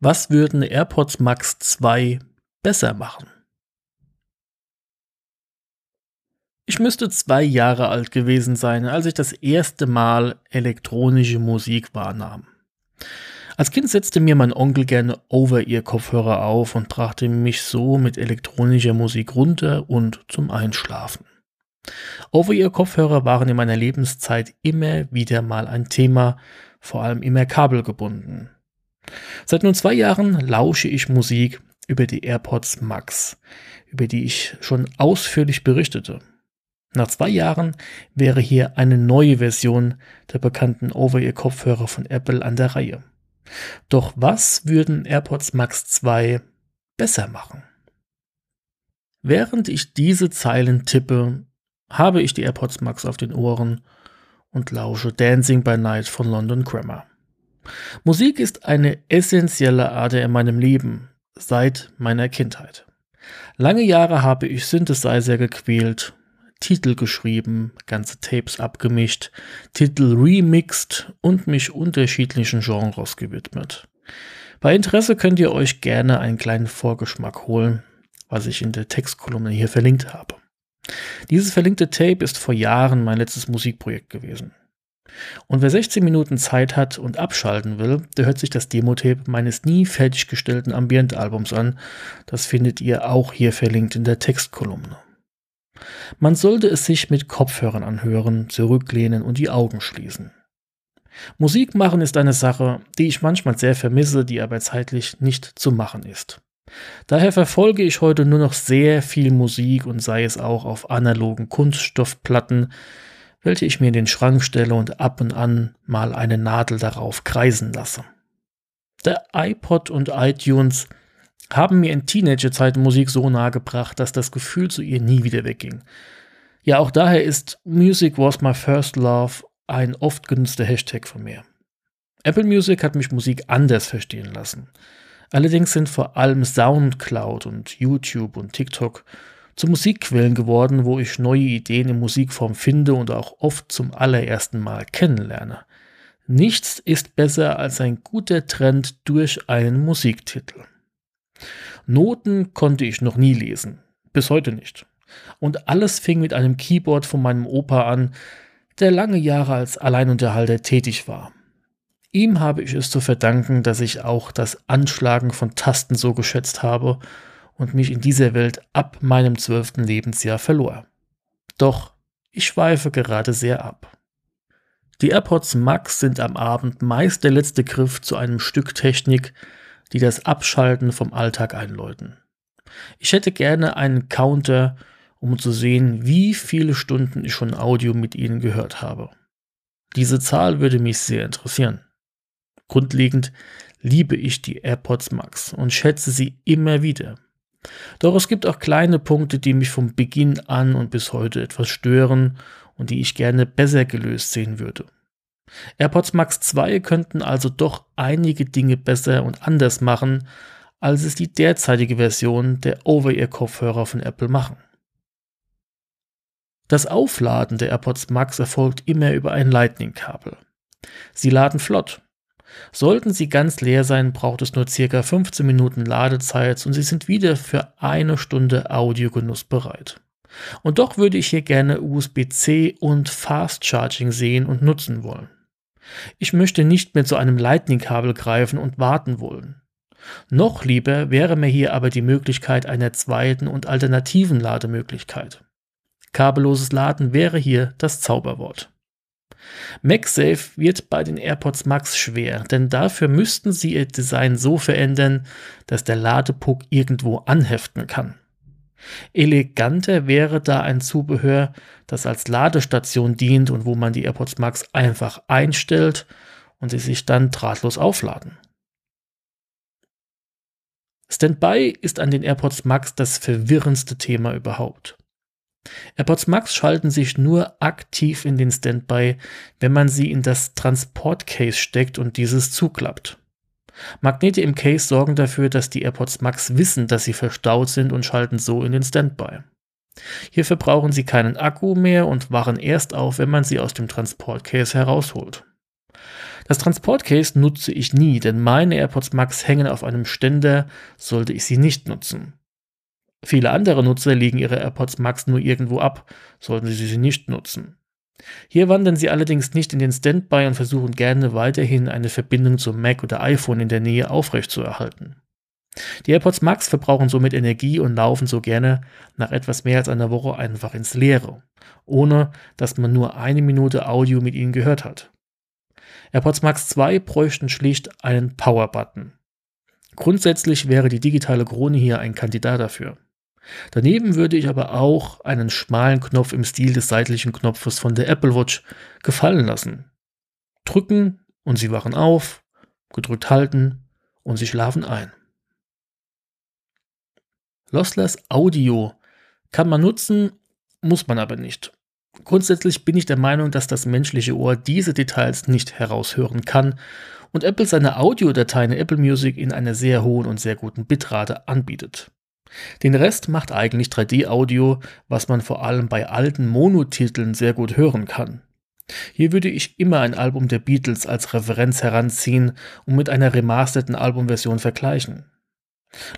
Was würden AirPods Max 2 besser machen? Ich müsste zwei Jahre alt gewesen sein, als ich das erste Mal elektronische Musik wahrnahm. Als Kind setzte mir mein Onkel gerne Over-Ear-Kopfhörer auf und brachte mich so mit elektronischer Musik runter und zum Einschlafen. Over-Ear-Kopfhörer waren in meiner Lebenszeit immer wieder mal ein Thema, vor allem immer kabelgebunden. Seit nun zwei Jahren lausche ich Musik über die AirPods Max, über die ich schon ausführlich berichtete. Nach zwei Jahren wäre hier eine neue Version der bekannten Over-Ear-Kopfhörer von Apple an der Reihe. Doch was würden AirPods Max 2 besser machen? Während ich diese Zeilen tippe, habe ich die AirPods Max auf den Ohren und lausche Dancing by Night von London Grammar. Musik ist eine essentielle Ader in meinem Leben seit meiner Kindheit. Lange Jahre habe ich Synthesizer gequält, Titel geschrieben, ganze Tapes abgemischt, Titel remixed und mich unterschiedlichen Genres gewidmet. Bei Interesse könnt ihr euch gerne einen kleinen Vorgeschmack holen, was ich in der Textkolumne hier verlinkt habe. Dieses verlinkte Tape ist vor Jahren mein letztes Musikprojekt gewesen. Und wer 16 Minuten Zeit hat und abschalten will, der hört sich das Demo-Tape meines nie fertiggestellten Ambient-Albums an. Das findet ihr auch hier verlinkt in der Textkolumne. Man sollte es sich mit Kopfhörern anhören, zurücklehnen und die Augen schließen. Musik machen ist eine Sache, die ich manchmal sehr vermisse, die aber zeitlich nicht zu machen ist. Daher verfolge ich heute nur noch sehr viel Musik und sei es auch auf analogen Kunststoffplatten, welche ich mir in den Schrank stelle und ab und an mal eine Nadel darauf kreisen lasse. Der iPod und iTunes haben mir in Teenagerzeiten Musik so nahe gebracht, dass das Gefühl zu ihr nie wieder wegging. Ja, auch daher ist Music was my first love ein oft genutzter Hashtag von mir. Apple Music hat mich Musik anders verstehen lassen. Allerdings sind vor allem Soundcloud und YouTube und TikTok zu Musikquellen geworden, wo ich neue Ideen in Musikform finde und auch oft zum allerersten Mal kennenlerne. Nichts ist besser als ein guter Trend durch einen Musiktitel. Noten konnte ich noch nie lesen, bis heute nicht. Und alles fing mit einem Keyboard von meinem Opa an, der lange Jahre als Alleinunterhalter tätig war. Ihm habe ich es zu verdanken, dass ich auch das Anschlagen von Tasten so geschätzt habe und mich in dieser Welt ab meinem zwölften Lebensjahr verlor. Doch ich schweife gerade sehr ab. Die AirPods Max sind am Abend meist der letzte Griff zu einem Stück Technik, die das Abschalten vom Alltag einläuten. Ich hätte gerne einen Counter, um zu sehen, wie viele Stunden ich schon Audio mit ihnen gehört habe. Diese Zahl würde mich sehr interessieren. Grundlegend liebe ich die AirPods Max und schätze sie immer wieder. Doch es gibt auch kleine Punkte, die mich vom Beginn an und bis heute etwas stören und die ich gerne besser gelöst sehen würde. AirPods Max 2 könnten also doch einige Dinge besser und anders machen, als es die derzeitige Version der Over-Ear-Kopfhörer von Apple machen. Das Aufladen der AirPods Max erfolgt immer über ein Lightning-Kabel. Sie laden flott, Sollten sie ganz leer sein, braucht es nur circa 15 Minuten Ladezeit und sie sind wieder für eine Stunde Audiogenuss bereit. Und doch würde ich hier gerne USB-C und Fast Charging sehen und nutzen wollen. Ich möchte nicht mehr zu einem Lightning-Kabel greifen und warten wollen. Noch lieber wäre mir hier aber die Möglichkeit einer zweiten und alternativen Lademöglichkeit. Kabelloses Laden wäre hier das Zauberwort. MagSafe wird bei den AirPods Max schwer, denn dafür müssten sie ihr Design so verändern, dass der Ladepuck irgendwo anheften kann. Eleganter wäre da ein Zubehör, das als Ladestation dient und wo man die AirPods Max einfach einstellt und sie sich dann drahtlos aufladen. Standby ist an den AirPods Max das verwirrendste Thema überhaupt. AirPods Max schalten sich nur aktiv in den Standby, wenn man sie in das Transportcase steckt und dieses zuklappt. Magnete im Case sorgen dafür, dass die AirPods Max wissen, dass sie verstaut sind und schalten so in den Standby. Hierfür brauchen sie keinen Akku mehr und wachen erst auf, wenn man sie aus dem Transportcase herausholt. Das Transportcase nutze ich nie, denn meine AirPods Max hängen auf einem Ständer, sollte ich sie nicht nutzen. Viele andere Nutzer legen ihre AirPods Max nur irgendwo ab, sollten sie sie nicht nutzen. Hier wandern sie allerdings nicht in den Standby und versuchen gerne weiterhin eine Verbindung zum Mac oder iPhone in der Nähe aufrechtzuerhalten. Die AirPods Max verbrauchen somit Energie und laufen so gerne nach etwas mehr als einer Woche einfach ins Leere, ohne dass man nur eine Minute Audio mit ihnen gehört hat. AirPods Max 2 bräuchten schlicht einen Power-Button. Grundsätzlich wäre die digitale Krone hier ein Kandidat dafür. Daneben würde ich aber auch einen schmalen Knopf im Stil des seitlichen Knopfes von der Apple Watch gefallen lassen. Drücken und sie wachen auf, gedrückt halten und sie schlafen ein. Lossless Audio kann man nutzen, muss man aber nicht. Grundsätzlich bin ich der Meinung, dass das menschliche Ohr diese Details nicht heraushören kann und Apple seine Audiodateien Apple Music in einer sehr hohen und sehr guten Bitrate anbietet. Den Rest macht eigentlich 3D-Audio, was man vor allem bei alten Monotiteln sehr gut hören kann. Hier würde ich immer ein Album der Beatles als Referenz heranziehen und mit einer remasterten Albumversion vergleichen.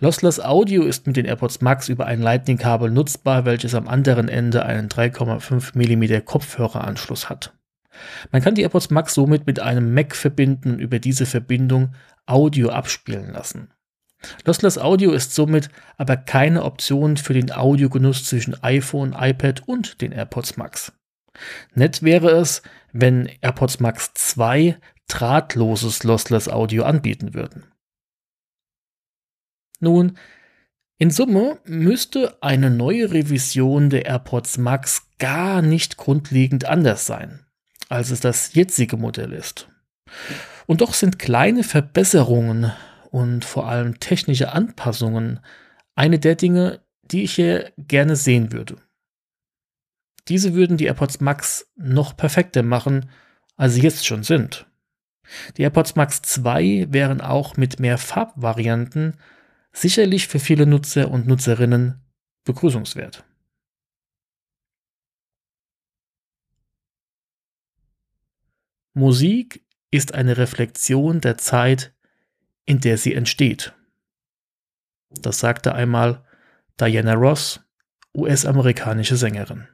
Lossless Audio ist mit den AirPods Max über ein Lightning-Kabel nutzbar, welches am anderen Ende einen 3,5 mm Kopfhöreranschluss hat. Man kann die AirPods Max somit mit einem Mac verbinden und über diese Verbindung Audio abspielen lassen. Lossless Audio ist somit aber keine Option für den Audiogenuss zwischen iPhone, iPad und den AirPods Max. Nett wäre es, wenn AirPods Max 2 drahtloses Lossless Audio anbieten würden. Nun, in Summe müsste eine neue Revision der AirPods Max gar nicht grundlegend anders sein, als es das jetzige Modell ist. Und doch sind kleine Verbesserungen und vor allem technische Anpassungen eine der Dinge, die ich hier gerne sehen würde. Diese würden die AirPods Max noch perfekter machen, als sie jetzt schon sind. Die AirPods Max 2 wären auch mit mehr Farbvarianten sicherlich für viele Nutzer und Nutzerinnen begrüßungswert. Musik ist eine Reflexion der Zeit, in der sie entsteht. Das sagte einmal Diana Ross, US-amerikanische Sängerin.